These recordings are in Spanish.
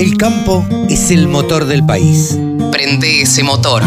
El campo es el motor del país. Prende ese motor.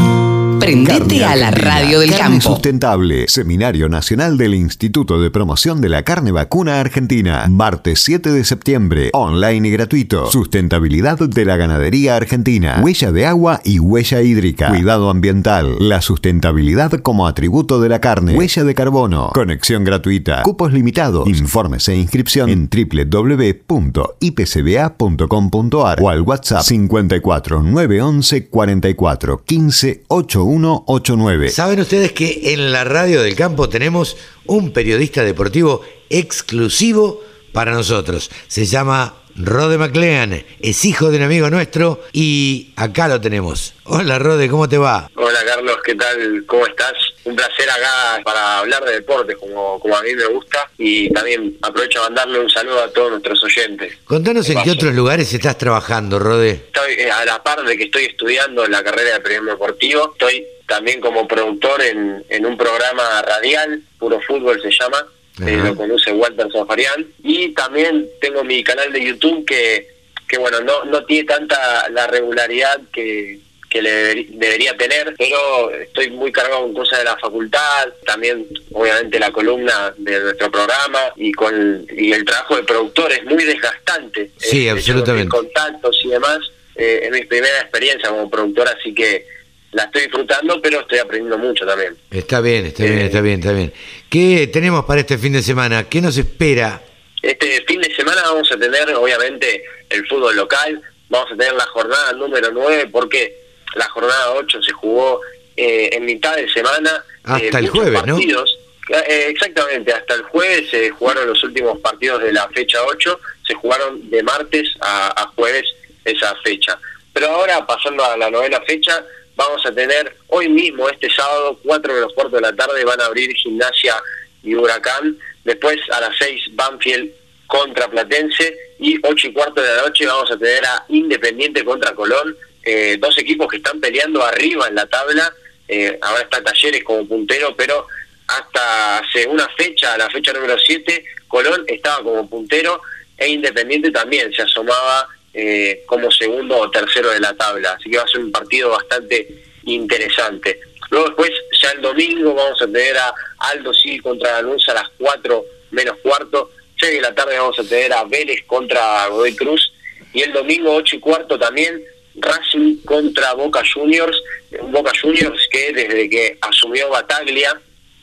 Prendete a la radio del Carne campo. Sustentable, Seminario Nacional del Instituto de Promoción de la Carne Vacuna Argentina. Martes 7 de septiembre, online y gratuito. Sustentabilidad de la ganadería argentina. Huella de agua y huella hídrica. Cuidado ambiental. La sustentabilidad como atributo de la carne. Huella de carbono. Conexión gratuita. Cupos limitados. Informes e inscripción en www.ipcba.com.ar o al WhatsApp 54 911 44 15 8189. Saben ustedes que en la radio del campo tenemos un periodista deportivo exclusivo para nosotros. Se llama Rode McLean, es hijo de un amigo nuestro y acá lo tenemos. Hola Rode, ¿cómo te va? Hola Carlos, ¿qué tal? ¿Cómo estás? Un placer acá para hablar de deportes como, como a mí me gusta y también aprovecho a mandarle un saludo a todos nuestros oyentes. Contanos en qué otros lugares estás trabajando, Rode. Estoy eh, a la par de que estoy estudiando la carrera de periodismo deportivo, estoy también como productor en, en un programa radial, Puro Fútbol se llama, eh, lo conduce Walter Zafarian, y también tengo mi canal de YouTube que, que bueno, no, no tiene tanta la regularidad que, que le deber- debería tener, pero estoy muy cargado con cosas de la facultad, también obviamente la columna de nuestro programa y con y el trabajo de productor es muy desgastante. Sí, Eh, absolutamente. contactos y demás. Eh, es mi primera experiencia como productor, así que la estoy disfrutando, pero estoy aprendiendo mucho también. Está bien, está bien, Eh. está bien, está bien. ¿Qué tenemos para este fin de semana? ¿Qué nos espera? Este fin de semana vamos a tener, obviamente, el fútbol local, vamos a tener la jornada número 9, porque la jornada 8 se jugó eh, en mitad de semana. Hasta eh, el jueves, ¿no? partidos. Eh, exactamente, hasta el jueves se jugaron los últimos partidos de la fecha 8, se jugaron de martes a, a jueves esa fecha. Pero ahora, pasando a la novena fecha, vamos a tener hoy mismo, este sábado, 4 menos cuarto de la tarde, van a abrir gimnasia y huracán. Después, a las 6, Banfield contra Platense. Y 8 y cuarto de la noche vamos a tener a Independiente contra Colón. Eh, dos equipos que están peleando arriba en la tabla. Eh, ahora está Talleres como puntero, pero hasta hace una fecha, la fecha número 7, Colón estaba como puntero e Independiente también se asomaba eh, como segundo o tercero de la tabla. Así que va a ser un partido bastante interesante. Luego después, ya el domingo, vamos a tener a Aldo sí contra Lanús a las 4 menos cuarto. 6 de la tarde vamos a tener a Vélez contra Godoy Cruz. Y el domingo 8 y cuarto también Racing contra Boca Juniors. Un Boca Juniors que desde que asumió Bataglia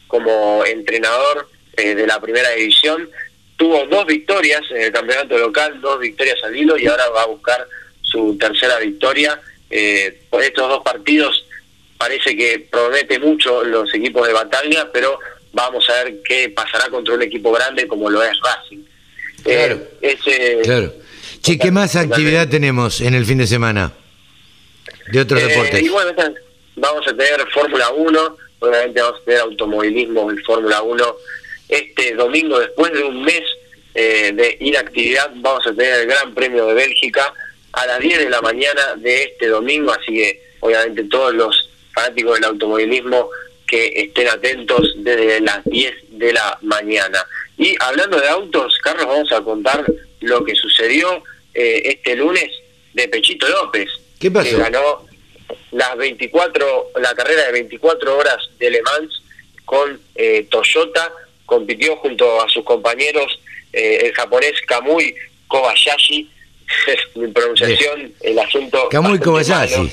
como entrenador eh, de la primera división, tuvo dos victorias en el campeonato local, dos victorias al hilo y ahora va a buscar su tercera victoria. Eh, por estos dos partidos parece que promete mucho los equipos de Bataglia, pero vamos a ver qué pasará contra un equipo grande como lo es Racing. Claro. Eh, ese- Claro. Che, ¿qué más actividad tenemos en el fin de semana? De otros Eh, deportes. Y bueno, vamos a tener Fórmula 1, obviamente vamos a tener automovilismo en Fórmula 1. Este domingo, después de un mes eh, de inactividad, vamos a tener el Gran Premio de Bélgica a las 10 de la mañana de este domingo, así que obviamente todos los fanáticos del automovilismo que estén atentos desde las 10 de la mañana. Y hablando de autos, Carlos, vamos a contar lo que sucedió eh, este lunes de Pechito López. ¿Qué pasó? Que ganó las 24, la carrera de 24 horas de Le Mans con eh, Toyota, compitió junto a sus compañeros eh, el japonés Kamui Kobayashi, mi pronunciación, el asunto... Kamui Kobayashi. malo.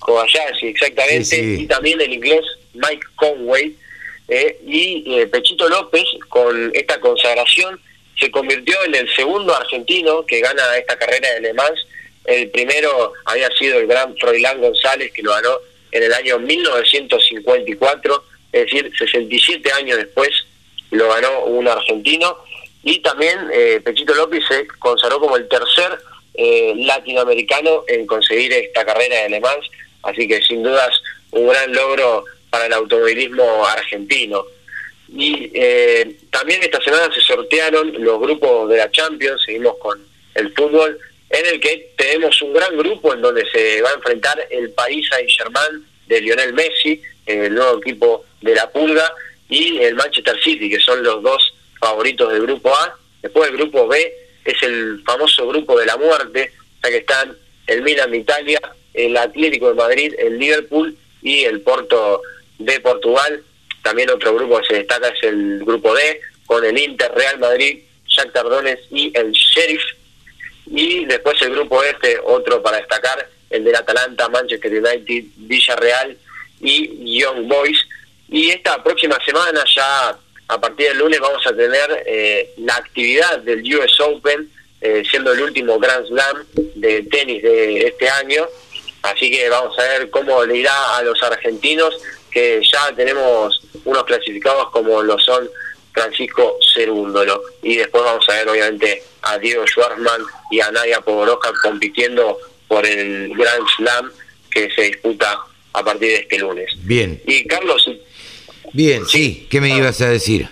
Kobayashi, exactamente, Sí, sí. y también el inglés Mike Conway, eh, y Pechito López, con esta consagración, se convirtió en el segundo argentino que gana esta carrera de Le Mans. El primero había sido el gran Froilán González, que lo ganó en el año 1954, es decir, 67 años después lo ganó un argentino. Y también eh, Pechito López se consagró como el tercer eh, latinoamericano en conseguir esta carrera de Le Mans, así que sin dudas un gran logro para el automovilismo argentino. Y eh, también esta semana se sortearon los grupos de la Champions, seguimos con el fútbol, en el que tenemos un gran grupo en donde se va a enfrentar el Paris Saint-Germain de Lionel Messi, el nuevo equipo de la Pulga, y el Manchester City, que son los dos favoritos del grupo A. Después el grupo B es el famoso grupo de la muerte, ya que están el Milan de Italia, el Atlético de Madrid, el Liverpool y el Porto de Portugal. También otro grupo que se destaca es el grupo D, con el Inter, Real Madrid, Jack Tardones y el Sheriff. Y después el grupo este, otro para destacar, el del Atalanta, Manchester United, Villarreal y Young Boys. Y esta próxima semana, ya a partir del lunes, vamos a tener eh, la actividad del US Open, eh, siendo el último Grand Slam de tenis de este año. Así que vamos a ver cómo le irá a los argentinos, que ya tenemos unos clasificados como lo son Francisco Cerúndolo. Y después vamos a ver, obviamente, a Diego Schwarzman y a Nadia Pogoroja compitiendo por el Grand Slam que se disputa a partir de este lunes. Bien. Y Carlos. Bien, sí, ¿qué me Ah. ibas a decir?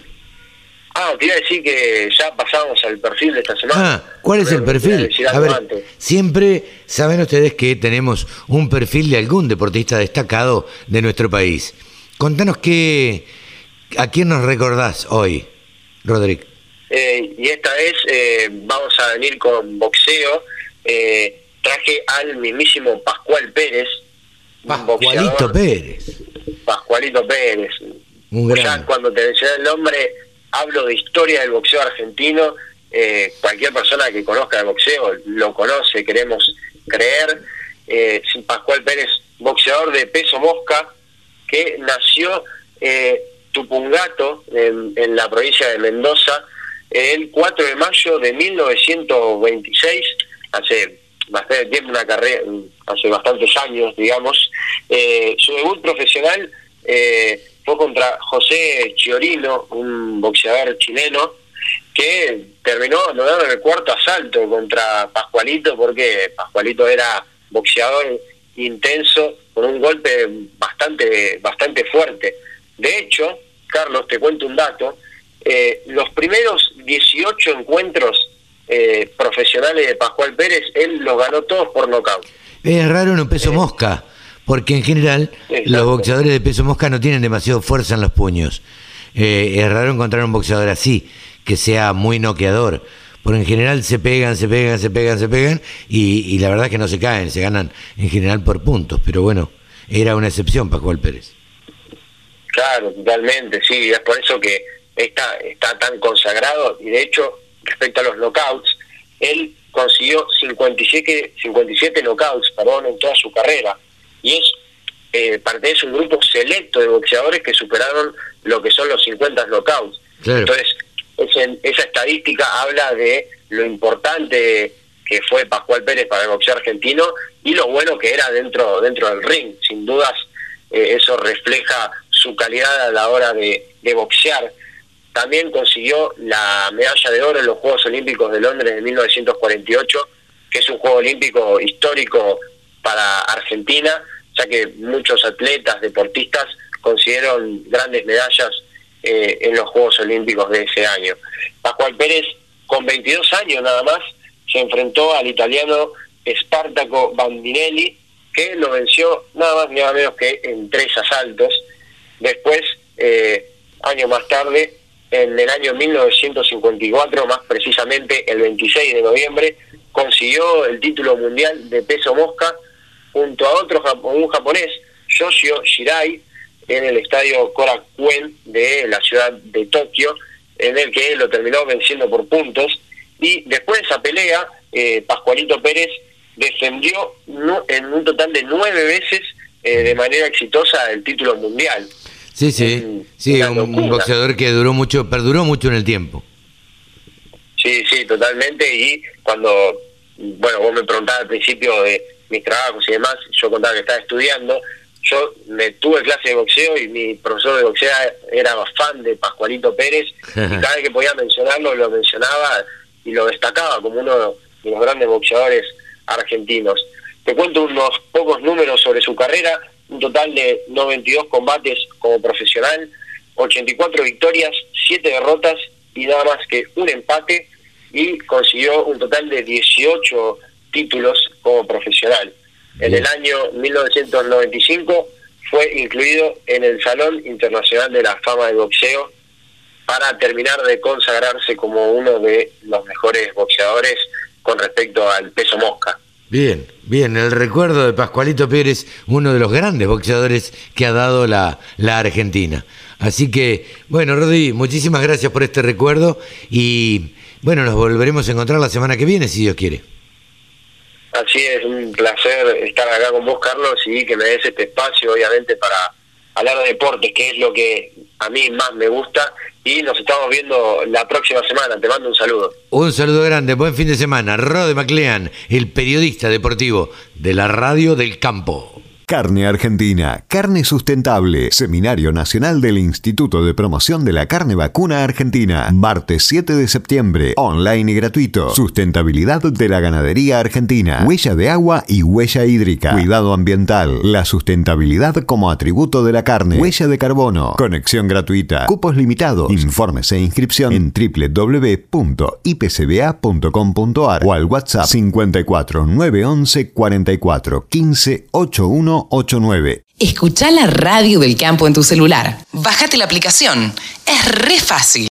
Ah, te iba a decir que ya pasamos al perfil de esta semana. Ah, ¿cuál es el Pero perfil? decir A algo ver, antes. siempre saben ustedes que tenemos un perfil de algún deportista destacado de nuestro país. Contanos qué, a quién nos recordás hoy, Roderick. Eh, y esta vez eh, vamos a venir con boxeo. Eh, traje al mismísimo Pascual Pérez. Pascualito. Pérez. Pascualito Pérez. Un Ya gran. cuando te mencioné el nombre, hablo de historia del boxeo argentino. Eh, cualquier persona que conozca el boxeo lo conoce, queremos creer. Eh, Pascual Pérez, boxeador de peso mosca, que nació eh, Tupungato, en, en la provincia de Mendoza, el 4 de mayo de 1926, hace bastante tiempo, una carrera, hace bastantes años, digamos. Eh, su debut profesional eh, fue contra José Chiorino, un boxeador chileno, que terminó en el cuarto asalto contra Pascualito, porque Pascualito era boxeador intenso, con un golpe bastante, bastante fuerte. De hecho, Carlos, te cuento un dato, eh, los primeros 18 encuentros eh, profesionales de Pascual Pérez, él los ganó todos por nocaut. Es raro en un peso mosca, porque en general Exacto. los boxeadores de peso mosca no tienen demasiado fuerza en los puños. Eh, es raro encontrar un boxeador así, que sea muy noqueador. Porque en general se pegan, se pegan, se pegan, se pegan, y, y la verdad es que no se caen, se ganan en general por puntos. Pero bueno, era una excepción Pascual Pérez. Claro, totalmente, sí, es por eso que está, está tan consagrado y de hecho, respecto a los knockouts, él consiguió 57, 57 knockouts perdón, en toda su carrera y es eh, pertenece a un grupo selecto de boxeadores que superaron lo que son los 50 knockouts. Claro. Entonces, ese- esa estadística habla de lo importante que fue Pascual Pérez para el boxeo argentino y lo bueno que era dentro, dentro del ring. Sin dudas, eh, eso refleja su calidad a la hora de, de boxear. También consiguió la medalla de oro en los Juegos Olímpicos de Londres de 1948, que es un Juego Olímpico histórico para Argentina, ya que muchos atletas, deportistas consiguieron grandes medallas eh, en los Juegos Olímpicos de ese año. Pascual Pérez, con 22 años nada más, se enfrentó al italiano Spartaco Bandinelli, que lo venció nada más ni nada menos que en tres asaltos. Después, eh, años más tarde, en el año 1954, más precisamente el 26 de noviembre, consiguió el título mundial de peso mosca junto a otro un japonés, Yoshio Shirai, en el estadio Korakuen de la ciudad de Tokio, en el que lo terminó venciendo por puntos. Y después de esa pelea, eh, Pascualito Pérez defendió en un total de nueve veces eh, de manera exitosa el título mundial. Sí, sí, Un- sí, un, un locura. boxeador que duró mucho, perduró mucho en el tiempo. Sí, sí, totalmente. Y cuando, bueno, vos me preguntabas al principio de mis trabajos y demás, yo contaba que estaba estudiando. Yo me tuve clase de boxeo y mi profesor de boxeo era fan de Pascualito Pérez. y cada vez que podía mencionarlo, lo mencionaba y lo destacaba como uno de los grandes boxeadores argentinos. Te cuento unos pocos números sobre su carrera. Un total de 92 combates como profesional, 84 victorias, 7 derrotas y nada más que un empate y consiguió un total de 18 títulos como profesional. En el año 1995 fue incluido en el Salón Internacional de la Fama del Boxeo para terminar de consagrarse como uno de los mejores boxeadores con respecto al peso mosca. Bien, bien, el recuerdo de Pascualito Pérez, uno de los grandes boxeadores que ha dado la, la Argentina. Así que, bueno, Rodi, muchísimas gracias por este recuerdo y, bueno, nos volveremos a encontrar la semana que viene, si Dios quiere. Así es, un placer estar acá con vos, Carlos, y que me des este espacio, obviamente, para hablar de deportes, que es lo que a mí más me gusta. Y nos estamos viendo la próxima semana. Te mando un saludo. Un saludo grande, buen fin de semana. Rode MacLean, el periodista deportivo de la Radio del Campo. Carne Argentina, carne sustentable, Seminario Nacional del Instituto de Promoción de la Carne Vacuna Argentina, martes 7 de septiembre, online y gratuito, sustentabilidad de la ganadería argentina, huella de agua y huella hídrica, cuidado ambiental, la sustentabilidad como atributo de la carne, huella de carbono, conexión gratuita, cupos limitados, informes e inscripción en www.ipcba.com.ar o al WhatsApp 54 911 44 15 81 89. Escucha la radio del campo en tu celular. Bájate la aplicación. Es re fácil.